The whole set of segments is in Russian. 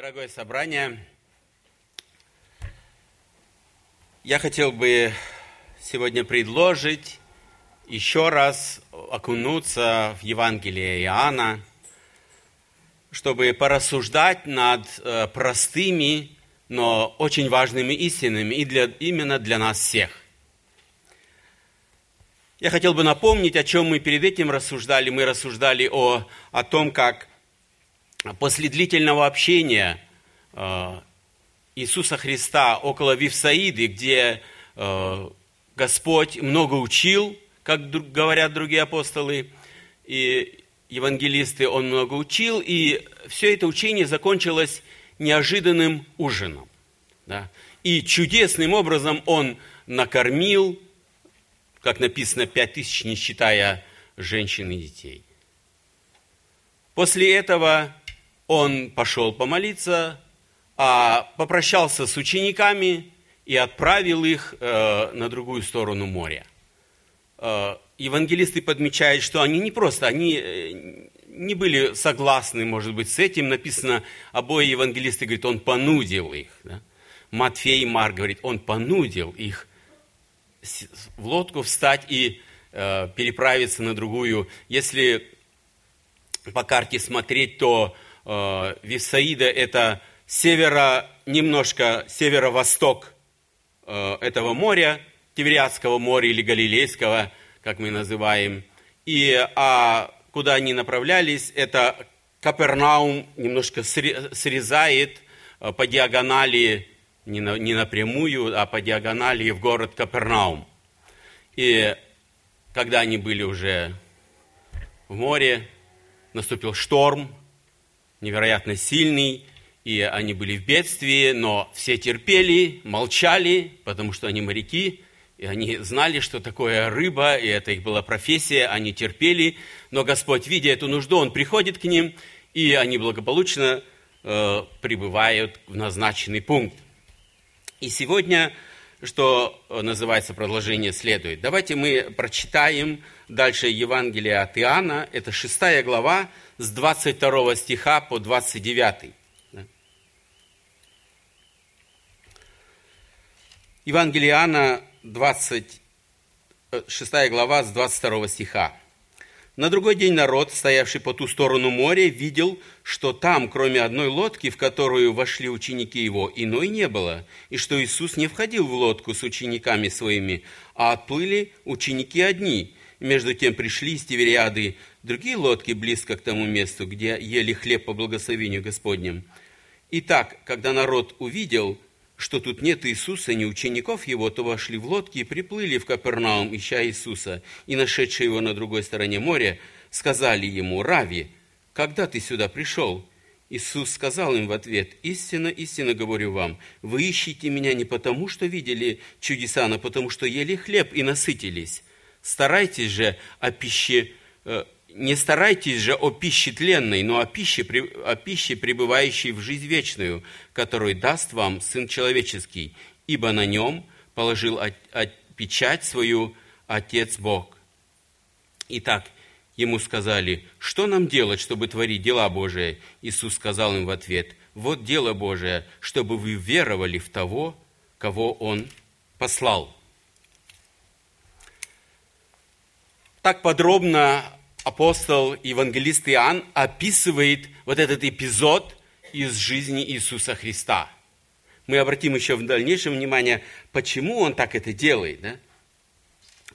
Дорогое собрание, я хотел бы сегодня предложить еще раз окунуться в Евангелие Иоанна, чтобы порассуждать над э, простыми, но очень важными истинами и для, именно для нас всех. Я хотел бы напомнить, о чем мы перед этим рассуждали. Мы рассуждали о, о том, как после длительного общения э, Иисуса Христа около Вифсаиды, где э, Господь много учил, как говорят другие апостолы и евангелисты, Он много учил, и все это учение закончилось неожиданным ужином. Да? И чудесным образом Он накормил, как написано, пять тысяч, не считая женщин и детей. После этого он пошел помолиться, а попрощался с учениками и отправил их э, на другую сторону моря. Э, евангелисты подмечают, что они не просто, они э, не были согласны, может быть, с этим. Написано, обои евангелисты говорят, он понудил их. Да? Матфей и Марк говорит, он понудил их в лодку встать и э, переправиться на другую. Если по карте смотреть, то Э, Вифсаида – это северо, немножко северо-восток э, этого моря, Тивериадского моря или Галилейского, как мы называем. И а куда они направлялись, это Капернаум немножко срезает э, по диагонали, не, на, не напрямую, а по диагонали в город Капернаум. И когда они были уже в море, наступил шторм, невероятно сильный, и они были в бедствии, но все терпели, молчали, потому что они моряки, и они знали, что такое рыба, и это их была профессия, они терпели, но Господь, видя эту нужду, Он приходит к ним, и они благополучно э, прибывают в назначенный пункт. И сегодня, что называется продолжение следует, давайте мы прочитаем дальше Евангелие от Иоанна, это шестая глава, с 22 стиха по 29. Евангелие Иоанна, 26 глава, с 22 стиха. На другой день народ, стоявший по ту сторону моря, видел, что там, кроме одной лодки, в которую вошли ученики его, иной не было, и что Иисус не входил в лодку с учениками своими, а отплыли ученики одни. Между тем пришли из Тивериады другие лодки близко к тому месту, где ели хлеб по благословению Господним. Итак, когда народ увидел, что тут нет Иисуса, ни учеников его, то вошли в лодки и приплыли в Капернаум, ища Иисуса, и, нашедшие его на другой стороне моря, сказали ему, «Рави, когда ты сюда пришел?» Иисус сказал им в ответ, «Истинно, истинно говорю вам, вы ищете меня не потому, что видели чудеса, но потому, что ели хлеб и насытились. Старайтесь же о пище э, не старайтесь же о пище тленной, но о пище, о пище, пребывающей в жизнь вечную, которую даст вам Сын Человеческий, ибо на нем положил печать свою Отец Бог. Итак, ему сказали, что нам делать, чтобы творить дела Божии? Иисус сказал им в ответ, вот дело Божие, чтобы вы веровали в того, кого Он послал. Так подробно апостол, евангелист Иоанн описывает вот этот эпизод из жизни Иисуса Христа. Мы обратим еще в дальнейшем внимание, почему он так это делает. Да?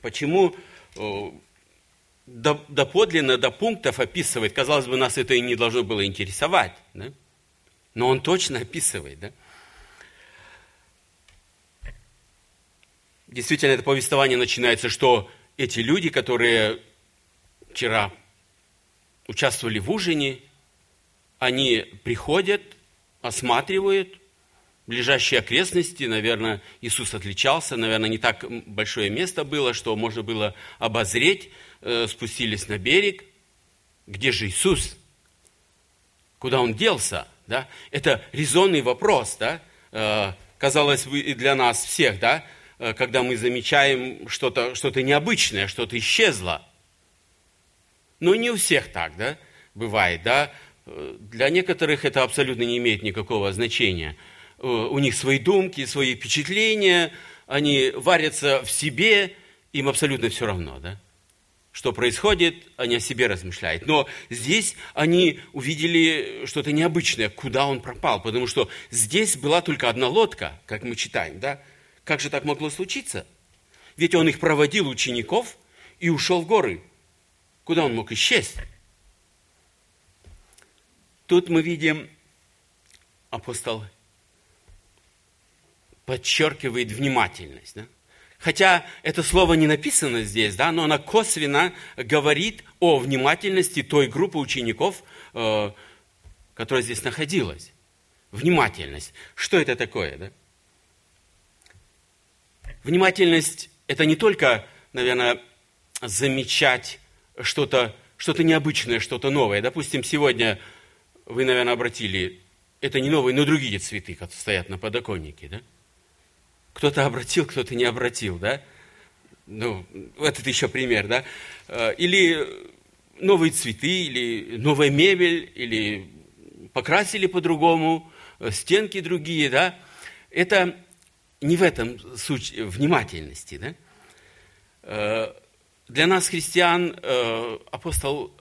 Почему до, доподлинно, до пунктов описывает. Казалось бы, нас это и не должно было интересовать. Да? Но он точно описывает. Да? Действительно, это повествование начинается, что эти люди, которые вчера участвовали в ужине, они приходят, осматривают ближайшие окрестности, наверное, Иисус отличался, наверное, не так большое место было, что можно было обозреть, э, спустились на берег. Где же Иисус? Куда Он делся? Да? Это резонный вопрос, да? Э, казалось бы, и для нас всех, да? Э, когда мы замечаем что-то что необычное, что-то исчезло – но не у всех так, да, бывает, да. для некоторых это абсолютно не имеет никакого значения. У них свои думки, свои впечатления, они варятся в себе, им абсолютно все равно, да? Что происходит, они о себе размышляют. Но здесь они увидели что-то необычное, куда он пропал, потому что здесь была только одна лодка, как мы читаем, да? Как же так могло случиться? Ведь он их проводил, учеников, и ушел в горы. Куда он мог исчезнуть? Тут мы видим, апостол подчеркивает внимательность. Да? Хотя это слово не написано здесь, да, но оно косвенно говорит о внимательности той группы учеников, э, которая здесь находилась. Внимательность. Что это такое? Да? Внимательность – это не только, наверное, замечать что-то что необычное, что-то новое. Допустим, сегодня вы, наверное, обратили, это не новые, но другие цветы, которые стоят на подоконнике, да? Кто-то обратил, кто-то не обратил, да? Ну, этот еще пример, да? Э, или новые цветы, или новая мебель, или покрасили по-другому, э, стенки другие, да? Это не в этом суть внимательности, да? Э, для нас, христиан, апостол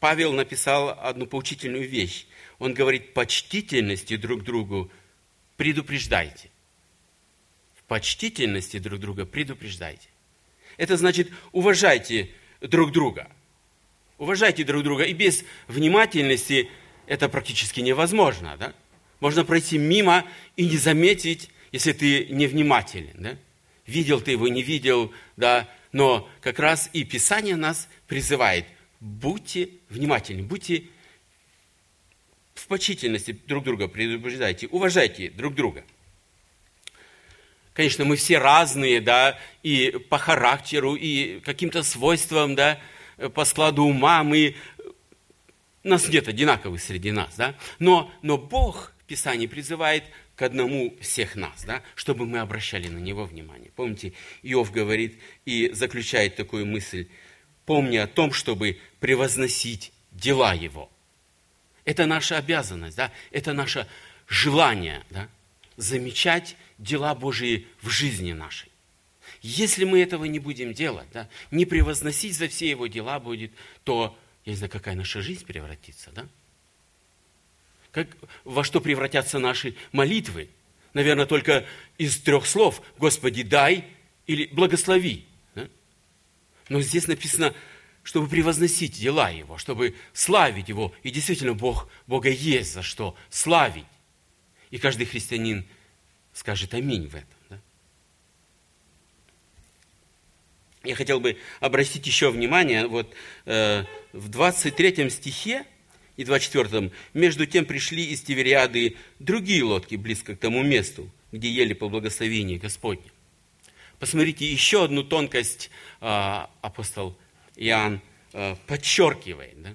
Павел написал одну поучительную вещь. Он говорит, почтительности друг другу предупреждайте почтительности друг друга предупреждайте. Это значит, уважайте друг друга. Уважайте друг друга. И без внимательности это практически невозможно. Да? Можно пройти мимо и не заметить, если ты невнимателен. Да? Видел ты его, не видел, да, но как раз и Писание нас призывает, будьте внимательны, будьте в почтительности друг друга предупреждайте, уважайте друг друга. Конечно, мы все разные, да, и по характеру, и каким-то свойствам, да, по складу ума мы... Нас нет одинаковых среди нас, да. Но, но Бог в Писании призывает к одному всех нас, да, чтобы мы обращали на Него внимание. Помните, Иов говорит и заключает такую мысль, помни о том, чтобы превозносить дела Его. Это наша обязанность, да, это наше желание, да, замечать дела Божии в жизни нашей. Если мы этого не будем делать, да, не превозносить за все его дела будет, то, я не знаю, какая наша жизнь превратится, да? Как, во что превратятся наши молитвы? Наверное, только из трех слов «Господи, дай» или «благослови». Да? Но здесь написано, чтобы превозносить дела Его, чтобы славить Его. И действительно, Бог, Бога есть за что славить. И каждый христианин скажет аминь в этом. Я хотел бы обратить еще внимание, вот э, в 23 стихе и 24, между тем пришли из Тивериады другие лодки близко к тому месту, где ели по благословению Господне. Посмотрите, еще одну тонкость э, апостол Иоанн э, подчеркивает, да?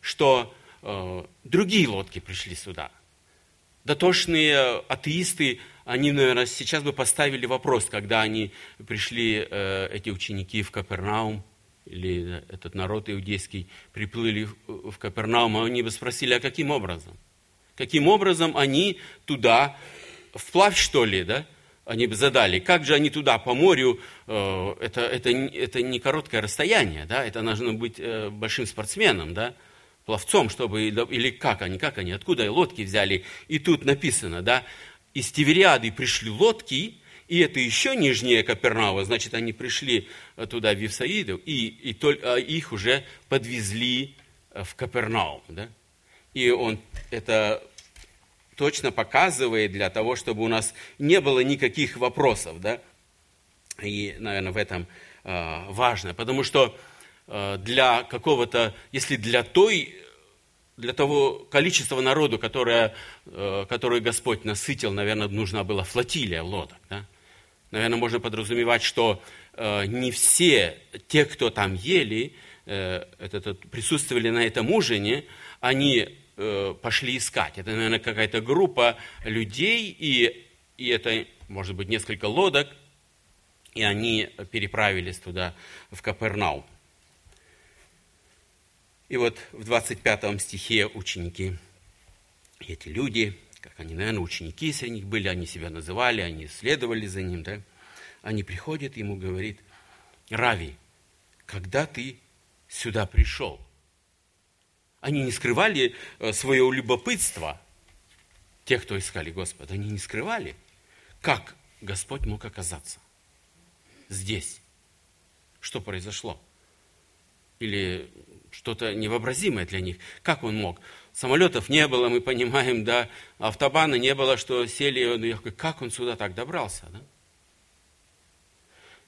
что э, другие лодки пришли сюда – дотошные атеисты, они, наверное, сейчас бы поставили вопрос, когда они пришли, э, эти ученики, в Капернаум, или этот народ иудейский, приплыли в Капернаум, они бы спросили, а каким образом? Каким образом они туда, вплавь что ли, да? Они бы задали, как же они туда по морю, э, это, это, это не короткое расстояние, да? Это нужно быть э, большим спортсменом, да? пловцом, чтобы, или как они, как они, откуда лодки взяли. И тут написано, да, из Тивериады пришли лодки, и это еще нижнее Капернаума, значит, они пришли э, туда, в Вифсаиду, и, и только, а их уже подвезли э, в Капернаум. Да? И он это точно показывает для того, чтобы у нас не было никаких вопросов. Да? И, наверное, в этом э, важно, потому что Э, для какого-то, если для той, для того количества народу, которое, э, которое Господь насытил, наверное, нужна была флотилия лодок. Да? Наверное, можно подразумевать, что э, не все те, кто там ели, это, присутствовали на этом ужине, они пошли искать. Это, наверное, какая-то группа людей, и, и это, может быть, несколько лодок, и они переправились туда, в Капернаум. И вот в 25 стихе ученики, эти люди, как они, наверное, ученики среди них были, они себя называли, они следовали за ним, да, они приходят, ему говорит, Рави, когда ты сюда пришел? Они не скрывали э, свое любопытство, тех, кто искали Господа, они не скрывали, как Господь мог оказаться здесь. Что произошло? Или что-то невообразимое для них. Как он мог? Самолетов не было, мы понимаем, да, автобана не было, что сели, как он сюда так добрался, да?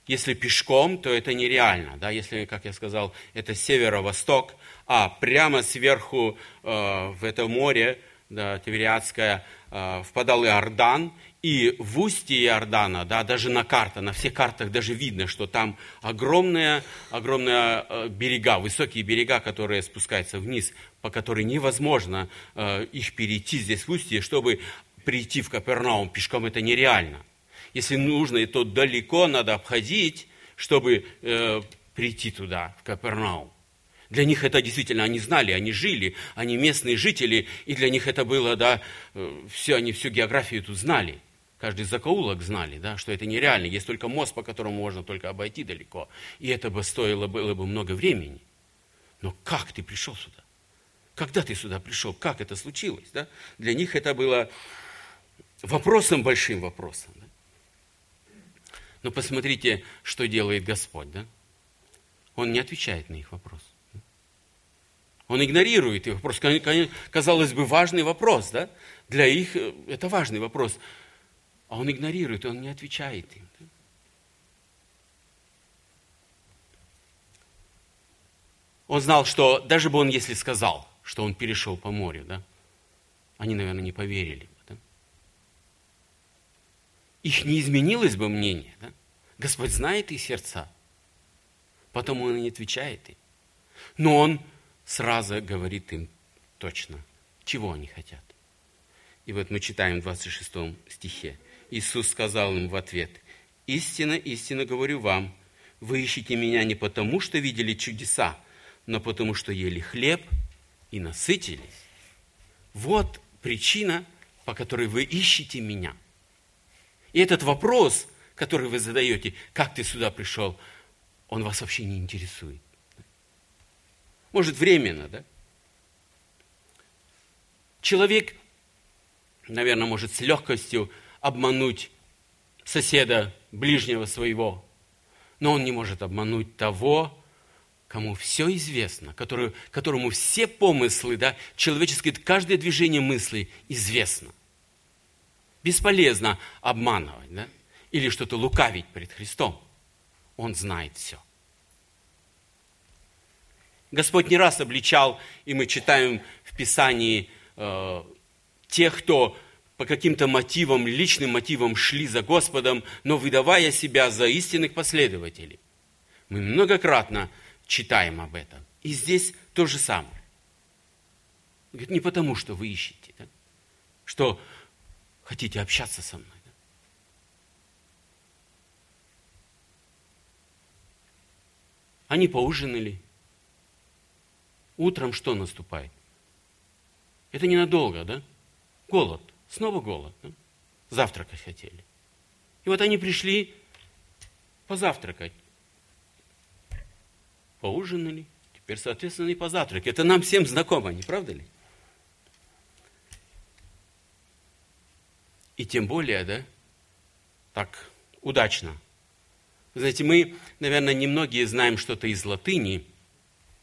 Если пешком, то это нереально, да, если, как я сказал, это северо-восток, а прямо сверху э, в это море, да, Тивериадское, э, впадал Иордан, и в устье Иордана, да, даже на картах, на всех картах даже видно, что там огромные, огромные э, берега, высокие берега, которые спускаются вниз, по которым невозможно э, их перейти здесь в устье, чтобы прийти в Капернаум пешком, это нереально. Если нужно, то далеко надо обходить, чтобы э, прийти туда, в Капернаум. Для них это действительно, они знали, они жили, они местные жители, и для них это было, да, все, они всю географию тут знали каждый закоулок знали, да, что это нереально. Есть только мост, по которому можно только обойти далеко. И это бы стоило было бы много времени. Но как ты пришел сюда? Когда ты сюда пришел? Как это случилось? Да? Для них это было вопросом, большим вопросом. Да? Но посмотрите, что делает Господь. Да? Он не отвечает на их вопрос. Он игнорирует их вопрос. Казалось бы, важный вопрос. Да? Для их э, это важный вопрос. А он игнорирует, он не отвечает им. Он знал, что даже бы он, если сказал, что он перешел по морю, да, они, наверное, не поверили бы. Да? Их не изменилось бы мнение. Да? Господь знает их сердца, потому он не отвечает им. Но он сразу говорит им точно, чего они хотят. И вот мы читаем в 26 стихе. Иисус сказал им в ответ, «Истинно, истинно говорю вам, вы ищете меня не потому, что видели чудеса, но потому, что ели хлеб и насытились. Вот причина, по которой вы ищете меня. И этот вопрос, который вы задаете, как ты сюда пришел, он вас вообще не интересует. Может, временно, да? Человек, наверное, может с легкостью обмануть соседа, ближнего своего, но он не может обмануть того, кому все известно, который, которому все помыслы, да, человеческое, каждое движение мысли известно. Бесполезно обманывать, да, или что-то лукавить перед Христом. Он знает все. Господь не раз обличал, и мы читаем в Писании э, тех, кто по каким-то мотивам, личным мотивам шли за Господом, но выдавая себя за истинных последователей. Мы многократно читаем об этом. И здесь то же самое. Говорит, не потому, что вы ищете, да? что хотите общаться со мной. Да? Они поужинали. Утром что наступает? Это ненадолго, да? Голод. Снова голод. Завтракать хотели. И вот они пришли позавтракать. Поужинали. Теперь, соответственно, и позавтракать. Это нам всем знакомо, не правда ли? И тем более, да, так удачно. Вы знаете, мы, наверное, немногие знаем что-то из латыни.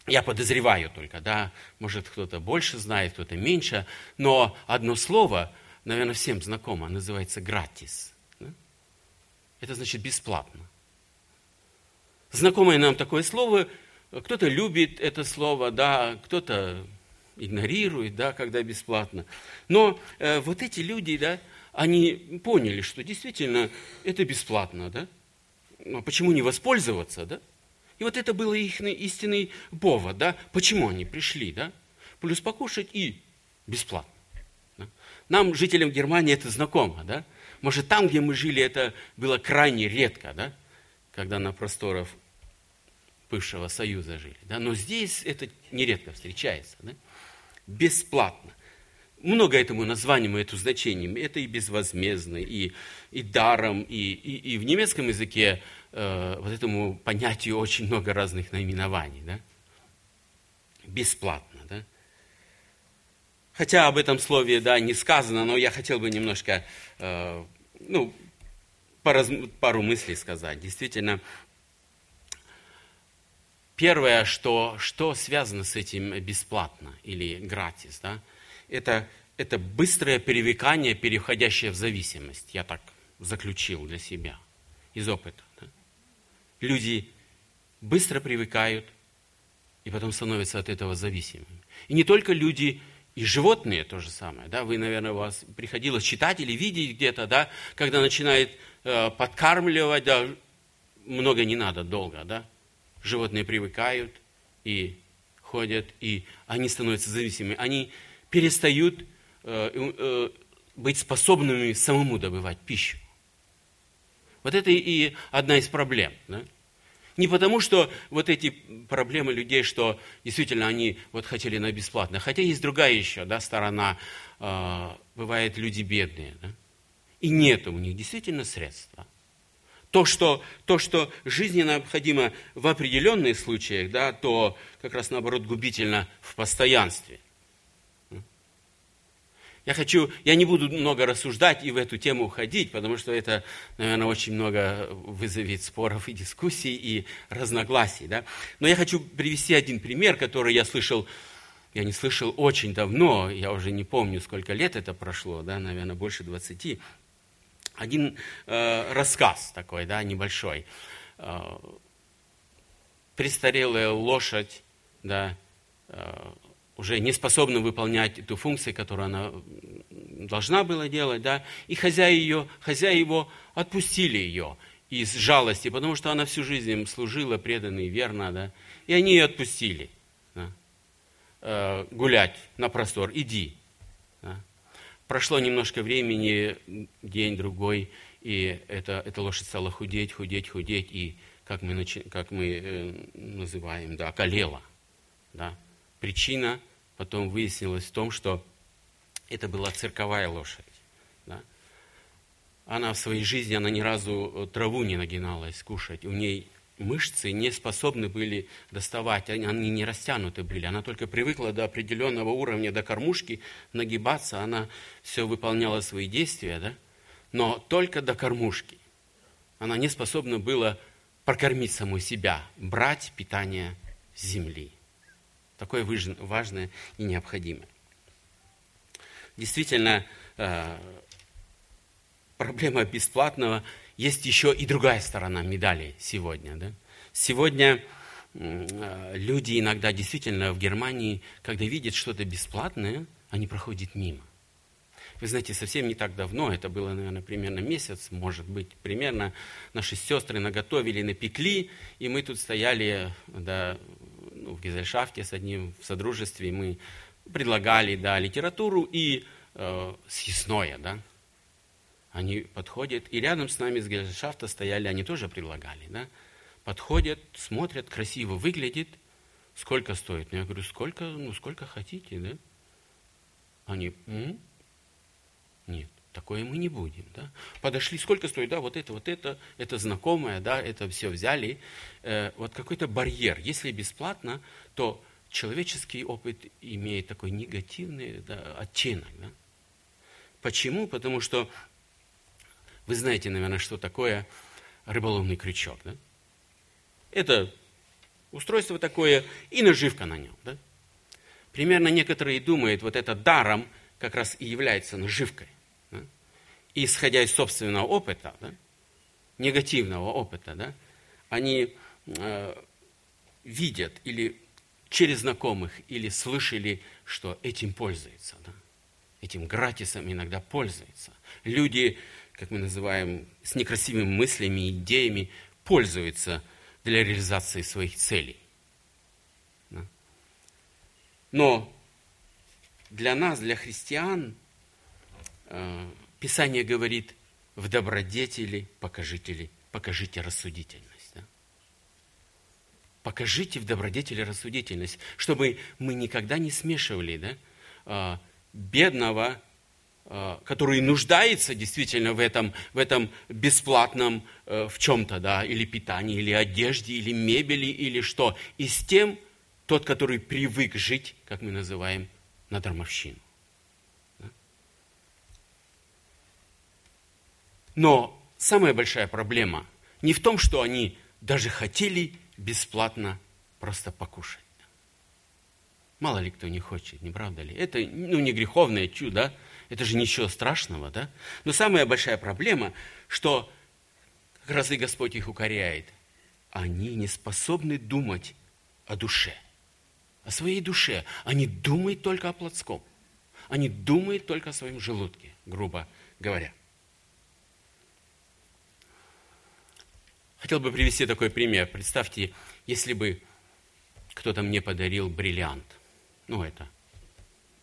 Я подозреваю только, да, может, кто-то больше знает, кто-то меньше. Но одно слово – наверное, всем знакомо, называется гратис. Да? Это значит бесплатно. Знакомое нам такое слово, кто-то любит это слово, да, кто-то игнорирует, да, когда бесплатно. Но э, вот эти люди, да, они поняли, что действительно это бесплатно, да. Ну, а почему не воспользоваться, да? И вот это был их истинный повод, да, почему они пришли, да? Плюс покушать и бесплатно. Нам, жителям Германии, это знакомо, да? Может, там, где мы жили, это было крайне редко, да? Когда на просторах бывшего Союза жили. Да? Но здесь это нередко встречается. Да? Бесплатно. Много этому названию, этому значению. Это и безвозмездно, и, и даром, и, и, и в немецком языке э, вот этому понятию очень много разных наименований. Да? Бесплатно. Хотя об этом слове да, не сказано, но я хотел бы немножко э, ну, пару, пару мыслей сказать. Действительно, первое, что, что связано с этим бесплатно или гратис, да, это, это быстрое перевыкание, переходящее в зависимость. Я так заключил для себя из опыта. Да. Люди быстро привыкают и потом становятся от этого зависимыми. И не только люди, и животные то же самое. Да? Вы, наверное, у вас приходилось читать или видеть где-то, да? когда начинает э, подкармливать, да, много не надо, долго. Да? Животные привыкают и ходят, и они становятся зависимыми. Они перестают э, э, быть способными самому добывать пищу. Вот это и одна из проблем. Да? Не потому, что вот эти проблемы людей, что действительно они вот хотели на бесплатно. Хотя есть другая еще да, сторона. Э, бывает люди бедные. Да? И нет у них действительно средства. То что, то, что жизненно необходимо в определенных случаях, да, то как раз наоборот губительно в постоянстве. Я хочу, я не буду много рассуждать и в эту тему уходить, потому что это, наверное, очень много вызовет споров и дискуссий и разногласий. Да? Но я хочу привести один пример, который я слышал, я не слышал очень давно, я уже не помню, сколько лет это прошло, да, наверное, больше 20. Один э, рассказ такой, да, небольшой. Э, престарелая лошадь, да, э, уже не способна выполнять эту функцию, которую она должна была делать, да, и хозяи ее, хозяи его отпустили ее из жалости, потому что она всю жизнь им служила преданно и верно, да, и они ее отпустили да, э, гулять на простор, иди. Да. Прошло немножко времени, день, другой, и эта, эта лошадь стала худеть, худеть, худеть, и, как мы, как мы э, называем, да, околела, да, Причина потом выяснилась в том, что это была цирковая лошадь. Да? Она в своей жизни, она ни разу траву не нагиналась кушать. У ней мышцы не способны были доставать, они, они не растянуты были. Она только привыкла до определенного уровня, до кормушки нагибаться, она все выполняла свои действия, да? но только до кормушки. Она не способна была прокормить саму себя, брать питание с земли. Такое важное и необходимое. Действительно, э, проблема бесплатного есть еще и другая сторона медали сегодня. Да? Сегодня э, люди иногда действительно в Германии, когда видят что-то бесплатное, они проходят мимо. Вы знаете, совсем не так давно, это было, наверное, примерно месяц, может быть, примерно, наши сестры наготовили, напекли, и мы тут стояли да, ну, в Гезельшафте с одним в содружестве, мы предлагали да, литературу и э, съестное. Да. Они подходят, и рядом с нами с Гезельшафта стояли, они тоже предлагали. Да. Подходят, смотрят, красиво выглядит, сколько стоит. Ну, я говорю, сколько, ну, сколько хотите, да? Они, М? нет. Такое мы не будем. Да? Подошли, сколько стоит, да, вот это, вот это, это знакомое, да, это все взяли. Э, вот какой-то барьер. Если бесплатно, то человеческий опыт имеет такой негативный да, оттенок. Да? Почему? Потому что вы знаете, наверное, что такое рыболовный крючок. Да? Это устройство такое и наживка на нем. Да? Примерно некоторые думают, вот это даром как раз и является наживкой исходя из собственного опыта, да, негативного опыта, да, они э, видят или через знакомых, или слышали, что этим пользуются. Да? Этим гратисом иногда пользуются. Люди, как мы называем, с некрасивыми мыслями, идеями, пользуются для реализации своих целей. Да? Но для нас, для христиан, э, Писание говорит, в добродетели покажите, покажите рассудительность. Да? покажите в добродетели рассудительность, чтобы мы никогда не смешивали да, а, бедного, а, который нуждается действительно в этом, в этом бесплатном э, в чем-то, да, или питании, или одежде, или мебели, или что, и с тем, тот, который привык жить, как мы называем, на дармовщину. Но самая большая проблема не в том, что они даже хотели бесплатно просто покушать. Мало ли кто не хочет, не правда ли? Это ну, не греховное чудо, это же ничего страшного, да? Но самая большая проблема, что как раз и Господь их укоряет. Они не способны думать о душе, о своей душе. Они думают только о плотском. Они думают только о своем желудке, грубо говоря. Хотел бы привести такой пример. Представьте, если бы кто-то мне подарил бриллиант. Ну, это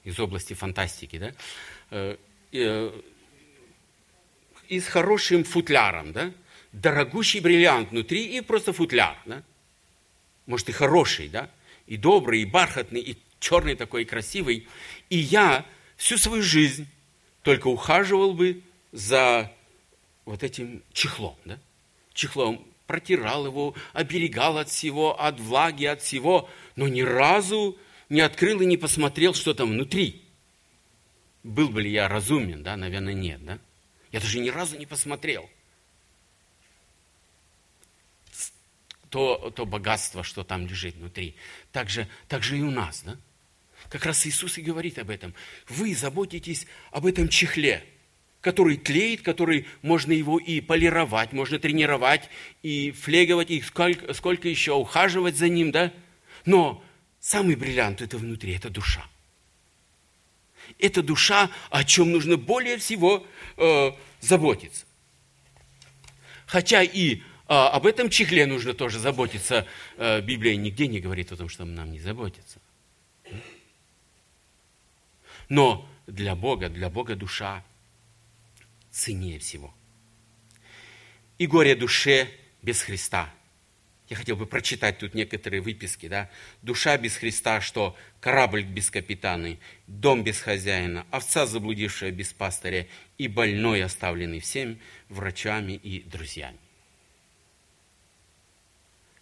из области фантастики, да? Э, э, и с хорошим футляром, да? Дорогущий бриллиант внутри и просто футляр, да? Может, и хороший, да? И добрый, и бархатный, и черный такой, и красивый. И я всю свою жизнь только ухаживал бы за вот этим чехлом, да? Чехлом, протирал его, оберегал от всего, от влаги, от всего, но ни разу не открыл и не посмотрел, что там внутри. Был бы ли я разумен, да? Наверное, нет, да? Я даже ни разу не посмотрел. То, то богатство, что там лежит внутри. Так же, так же и у нас, да? Как раз Иисус и говорит об этом. Вы заботитесь об этом чехле – который тлеет, который можно его и полировать, можно тренировать, и флеговать, и сколько, сколько еще ухаживать за ним, да? Но самый бриллиант это внутри, это душа. Это душа, о чем нужно более всего э, заботиться. Хотя и э, об этом чехле нужно тоже заботиться. Э, Библия нигде не говорит о том, что нам не заботиться. Но для Бога, для Бога душа ценнее всего. И горе душе без Христа. Я хотел бы прочитать тут некоторые выписки. Да? Душа без Христа, что корабль без капитана, дом без хозяина, овца заблудившая без пастыря и больной, оставленный всем врачами и друзьями.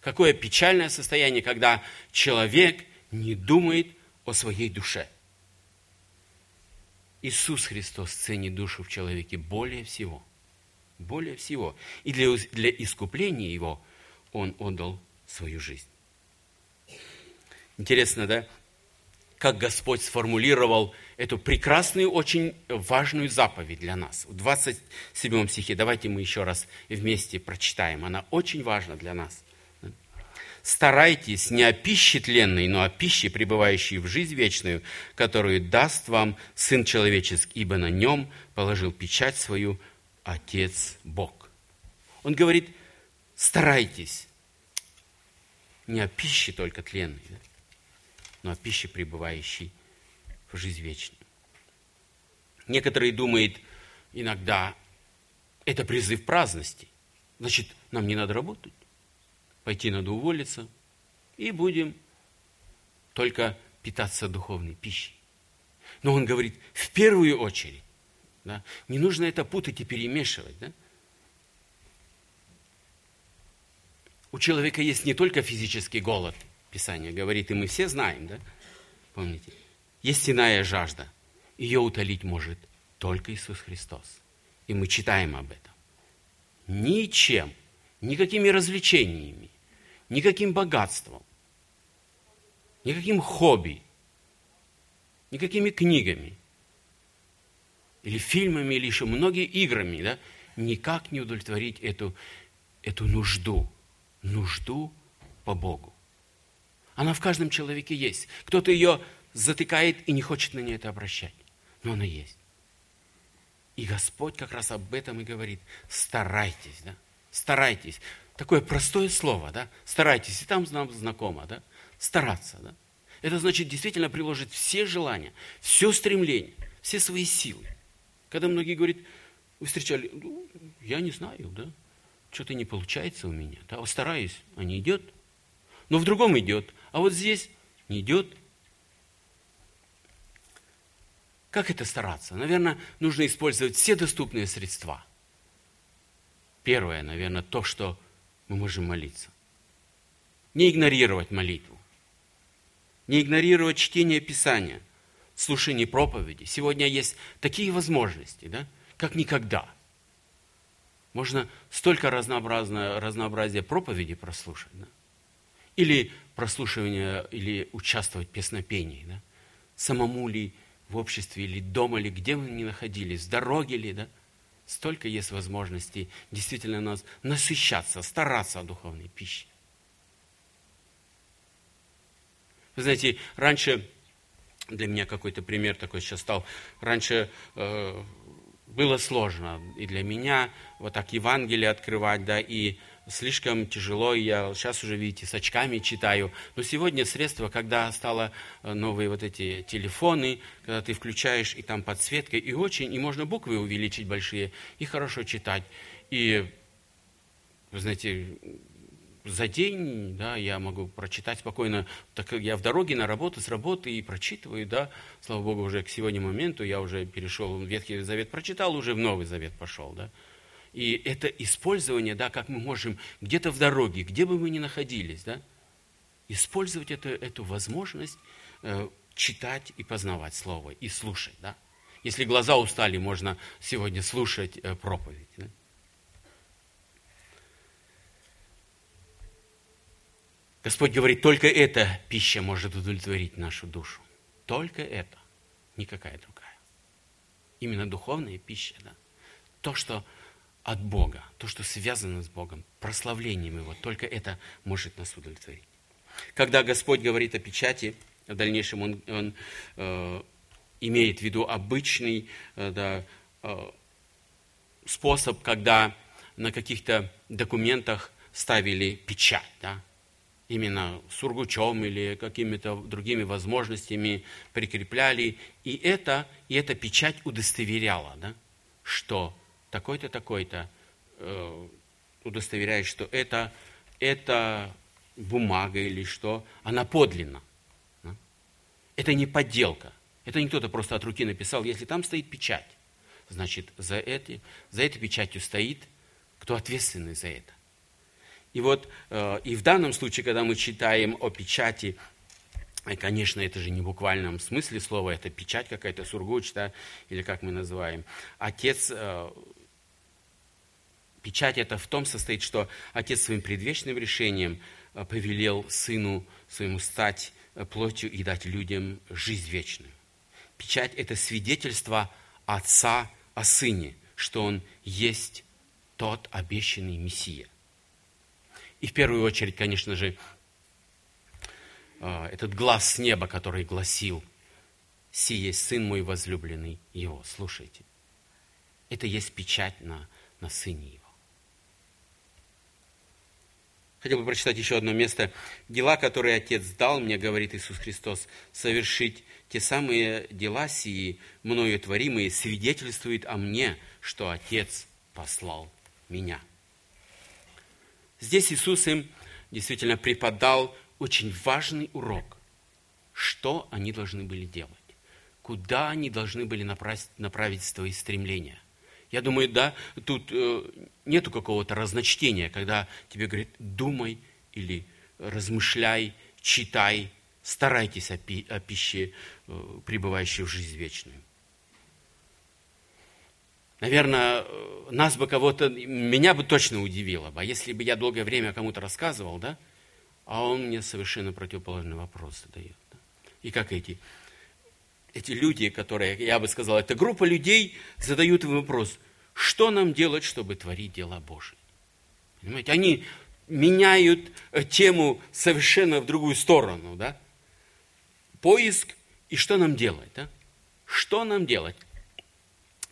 Какое печальное состояние, когда человек не думает о своей душе. Иисус Христос ценит душу в человеке более всего. Более всего. И для, для искупления его Он отдал свою жизнь. Интересно, да? Как Господь сформулировал эту прекрасную, очень важную заповедь для нас. В 27 стихе, давайте мы еще раз вместе прочитаем. Она очень важна для нас старайтесь не о пище тленной, но о пище, пребывающей в жизнь вечную, которую даст вам Сын Человеческий, ибо на нем положил печать свою Отец Бог. Он говорит, старайтесь не о пище только тленной, но о пище, пребывающей в жизнь вечную. Некоторые думают иногда, это призыв праздности. Значит, нам не надо работать пойти надо уволиться, и будем только питаться духовной пищей. Но он говорит, в первую очередь, да, не нужно это путать и перемешивать. Да? У человека есть не только физический голод, Писание говорит, и мы все знаем, да? Помните? Есть иная жажда. Ее утолить может только Иисус Христос. И мы читаем об этом. Ничем, никакими развлечениями, никаким богатством, никаким хобби, никакими книгами или фильмами, или еще многими играми, да, никак не удовлетворить эту, эту нужду, нужду по Богу. Она в каждом человеке есть. Кто-то ее затыкает и не хочет на нее это обращать, но она есть. И Господь как раз об этом и говорит. Старайтесь, да? Старайтесь. Такое простое слово, да? Старайтесь, и там нам знакомо, да? Стараться, да? Это значит действительно приложить все желания, все стремление, все свои силы. Когда многие говорят, вы встречали, ну, я не знаю, да? Что-то не получается у меня, да? Стараюсь, а не идет. но в другом идет, а вот здесь не идет. Как это стараться? Наверное, нужно использовать все доступные средства. Первое, наверное, то, что мы можем молиться. Не игнорировать молитву. Не игнорировать чтение Писания, слушание проповеди. Сегодня есть такие возможности, да, как никогда. Можно столько разнообразное, разнообразия проповеди прослушать. Да? Или прослушивание, или участвовать в песнопении. Да? Самому ли в обществе, или дома, или где мы ни находились, в дороге ли, да? Столько есть возможностей действительно нас насыщаться, стараться о духовной пище. Вы знаете, раньше, для меня какой-то пример такой сейчас стал, раньше э, было сложно и для меня вот так Евангелие открывать, да, и слишком тяжело, я сейчас уже, видите, с очками читаю. Но сегодня средства, когда стало э, новые вот эти телефоны, когда ты включаешь, и там подсветка, и очень, и можно буквы увеличить большие, и хорошо читать. И, вы знаете, за день, да, я могу прочитать спокойно, так как я в дороге на работу, с работы и прочитываю, да, слава Богу, уже к сегодня моменту я уже перешел Ветхий Завет, прочитал, уже в Новый Завет пошел, да. И это использование, да, как мы можем где-то в дороге, где бы мы ни находились, да, использовать это, эту возможность э, читать и познавать Слово, и слушать, да. Если глаза устали, можно сегодня слушать э, проповедь, да? Господь говорит, только эта пища может удовлетворить нашу душу. Только это, никакая другая. Именно духовная пища, да. То, что от Бога, то, что связано с Богом, прославлением Его, только это может нас удовлетворить. Когда Господь говорит о печати, в дальнейшем Он, он э, имеет в виду обычный э, да, э, способ, когда на каких-то документах ставили печать. Да? именно сургучом или какими-то другими возможностями прикрепляли. И это, и эта печать удостоверяла, да, что такой-то, такой-то э, удостоверяет, что это, это бумага или что, она подлинна. Это не подделка. Это не кто-то просто от руки написал. Если там стоит печать, значит, за, эти, за этой печатью стоит кто ответственный за это. И вот э, и в данном случае, когда мы читаем о печати, и, конечно, это же не в буквальном смысле слова, это печать какая-то, сургуч, да, или как мы называем. Отец, э, печать это в том состоит, что отец своим предвечным решением э, повелел сыну своему стать плотью и дать людям жизнь вечную. Печать – это свидетельство отца о сыне, что он есть тот обещанный Мессия. И в первую очередь, конечно же, а, этот глаз с неба, который гласил, «Си есть Сын мой возлюбленный Его». Слушайте, это есть печать на, на Сыне Его. Хотел бы прочитать еще одно место. «Дела, которые Отец дал мне, говорит Иисус Христос, совершить те самые дела сии, мною творимые, свидетельствуют о мне, что Отец послал меня». Здесь Иисус им действительно преподал очень важный урок. Что они должны были делать? Куда они должны были направить свои стремления? Я думаю, да, тут э, нету какого-то разночтения, когда тебе говорят, думай или размышляй, читай, старайтесь о, пи- о пище, э, пребывающей в жизнь вечную. Наверное, нас бы кого-то, меня бы точно удивило бы, а если бы я долгое время кому-то рассказывал, да, а он мне совершенно противоположный вопрос задает. Да? И как эти, эти люди, которые, я бы сказал, это группа людей, задают вопрос, что нам делать, чтобы творить дела Божьи? Понимаете, они меняют э, тему совершенно в другую сторону, да? Поиск и что нам делать, да? Что нам делать?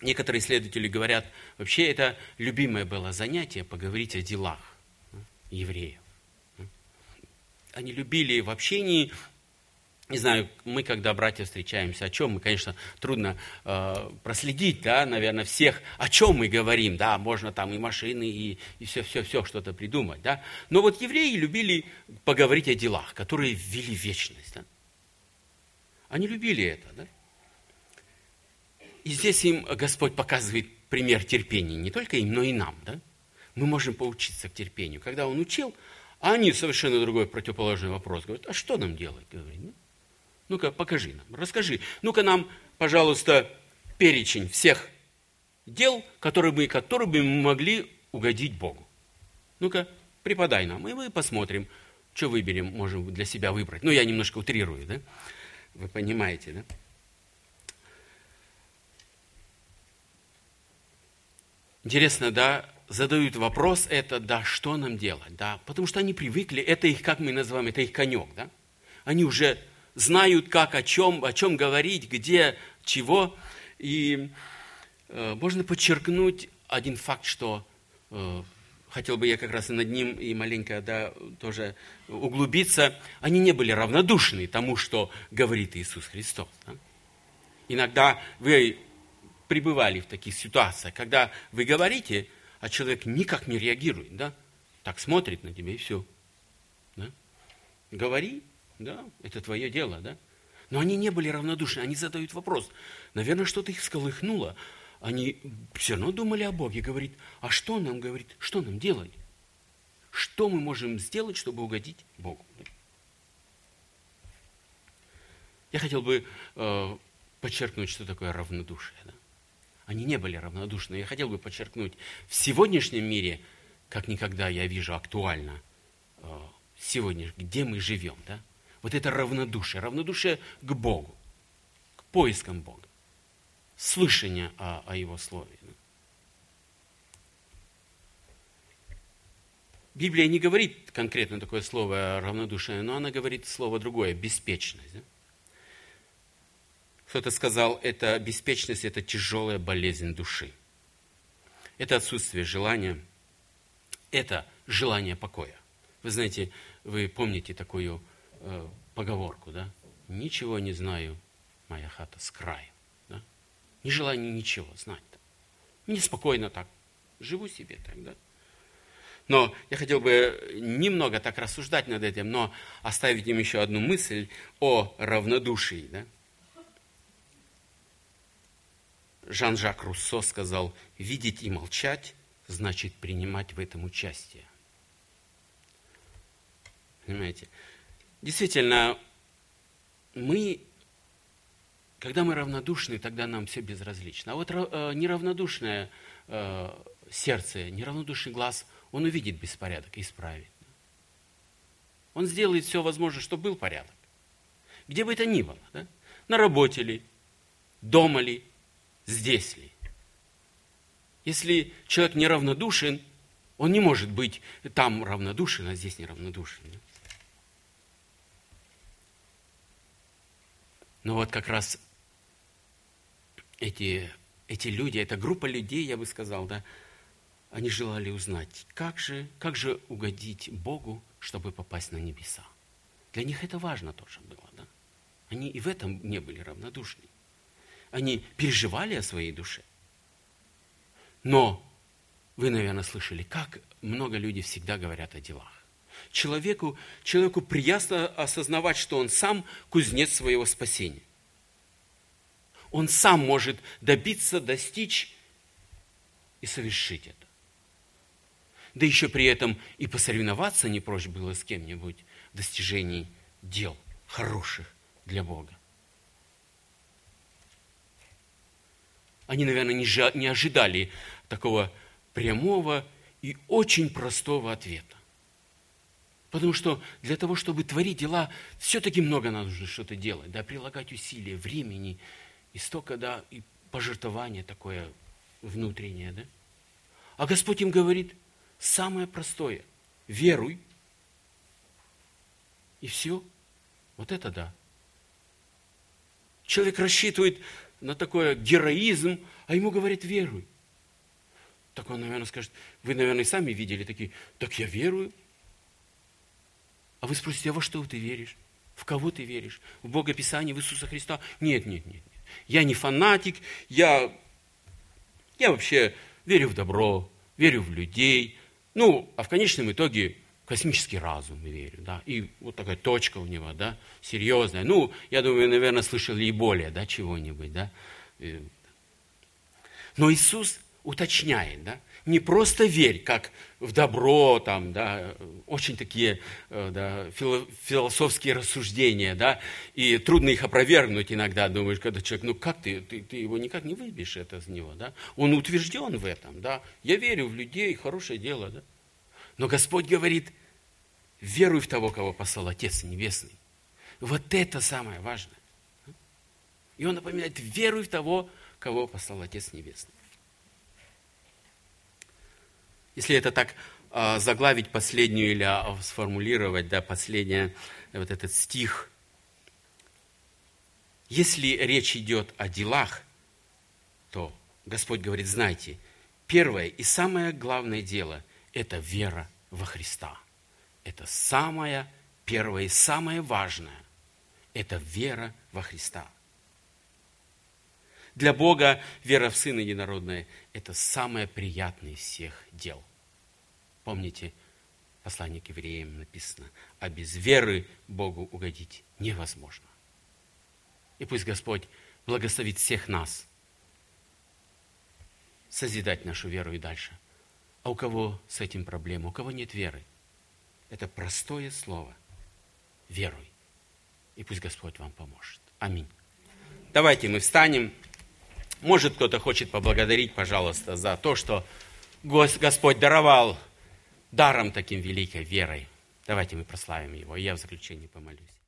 Некоторые исследователи говорят, вообще это любимое было занятие поговорить о делах евреев. Они любили в общении не знаю, мы, когда братья встречаемся, о чем мы, конечно, трудно э, проследить, да, наверное, всех, о чем мы говорим, да, можно там и машины, и, все-все-все что-то придумать, да. Но вот евреи любили поговорить о делах, которые ввели вечность, да. Они любили это, да. И здесь им Господь показывает пример терпения, не только им, но и нам, да. Мы можем поучиться к терпению. Когда Он учил, а они совершенно другой противоположный вопрос говорят, а что нам делать, говорит, ну, ну-ка, покажи нам, расскажи. Ну-ка нам, пожалуйста, перечень всех дел, которые бы, которые бы мы могли угодить Богу. Ну-ка, преподай нам, и мы посмотрим, что выберем, можем для себя выбрать. Ну, я немножко утрирую, да? Вы понимаете, да? Интересно, да, задают вопрос это, да, что нам делать, да, потому что они привыкли, это их, как мы называем, это их конек, да. Они уже знают, как, о чем, о чем говорить, где, чего. И э, можно подчеркнуть один факт, что э, хотел бы я как раз и над ним и маленько да, тоже углубиться. Они не были равнодушны тому, что говорит Иисус Христос. Да? Иногда вы пребывали в таких ситуациях, когда вы говорите, а человек никак не реагирует, да? Так смотрит на тебя и все. Да? Говори, да, это твое дело, да? Но они не были равнодушны, они задают вопрос. Наверное, что-то их всколыхнуло. Они все равно думали о Боге, говорит, а что нам, говорит, что нам делать? Что мы можем сделать, чтобы угодить Богу? Я хотел бы э, подчеркнуть, что такое равнодушие. Да? Они не были равнодушны. Я хотел бы подчеркнуть, в сегодняшнем мире, как никогда я вижу актуально, э, сегодня, где мы живем, да? Вот это равнодушие, равнодушие к Богу, к поискам Бога, слышание о, о Его Слове. Библия не говорит конкретно такое слово равнодушие, но она говорит слово другое, беспечность. Да? Кто-то сказал, это беспечность, это тяжелая болезнь души. Это отсутствие желания, это желание покоя. Вы знаете, вы помните такую э, поговорку, да? Ничего не знаю, моя хата с краю. Да? Не желаю ничего знать. Да? Неспокойно так. Живу себе так, да? Но я хотел бы немного так рассуждать над этим, но оставить им еще одну мысль о равнодушии. Да? Жан-Жак Руссо сказал, видеть и молчать значит принимать в этом участие. Понимаете? Действительно, мы, когда мы равнодушны, тогда нам все безразлично. А вот э, неравнодушное э, сердце, неравнодушный глаз, он увидит беспорядок и исправит. Он сделает все возможное, чтобы был порядок. Где бы это ни было. Да? На работе ли, дома ли, здесь ли. Если человек неравнодушен, он не может быть там равнодушен, а здесь неравнодушен. Да? Но вот как раз эти, эти люди, эта группа людей, я бы сказал, да, они желали узнать, как же, как же угодить Богу, чтобы попасть на небеса. Для них это важно тоже было. Да? Они и в этом не были равнодушны. Они переживали о своей душе. Но вы, наверное, слышали, как много людей всегда говорят о делах человеку, человеку приятно осознавать, что он сам кузнец своего спасения. Он сам может добиться, достичь и совершить это. Да еще при этом и посоревноваться не прочь было с кем-нибудь в достижении дел хороших для Бога. Они, наверное, не ожидали такого прямого и очень простого ответа. Потому что для того, чтобы творить дела, все-таки много нужно что-то делать, да, прилагать усилия, времени, и столько, да, и пожертвование такое внутреннее, да. А Господь им говорит самое простое. Веруй. И все. Вот это да. Человек рассчитывает на такой героизм, а ему говорит, веруй. Так он, наверное, скажет, вы, наверное, сами видели такие, так я верую. А вы спросите, а во что ты веришь? В кого ты веришь? В Бога Писания, в Иисуса Христа? Нет, нет, нет. Я не фанатик, я, я вообще верю в добро, верю в людей. Ну, а в конечном итоге космический разум, верю, да, и вот такая точка у него, да, серьезная. Ну, я думаю, наверное, слышали и более, да, чего-нибудь, да. Но Иисус уточняет, да, не просто верь, как в добро, там, да, очень такие э, да, философские рассуждения, да, и трудно их опровергнуть иногда, думаешь, когда человек, ну как ты, ты, ты его никак не выбьешь это из него, да, он утвержден в этом, да, я верю в людей, хорошее дело, да, но Господь говорит, веруй в того, кого послал Отец Небесный, вот это самое важное, и он напоминает, веруй в того, кого послал Отец Небесный. Если это так э, заглавить последнюю или э, сформулировать, да, последний вот этот стих. Если речь идет о делах, то Господь говорит, знайте, первое и самое главное дело – это вера во Христа. Это самое первое и самое важное – это вера во Христа. Для Бога вера в Сына Единородное – это самое приятное из всех дел. Помните, послание к евреям написано, а без веры Богу угодить невозможно. И пусть Господь благословит всех нас созидать нашу веру и дальше. А у кого с этим проблема, у кого нет веры, это простое слово. Веруй. И пусть Господь вам поможет. Аминь. Давайте мы встанем. Может, кто-то хочет поблагодарить, пожалуйста, за то, что Господь даровал даром таким великой верой. Давайте мы прославим Его, и я в заключении помолюсь.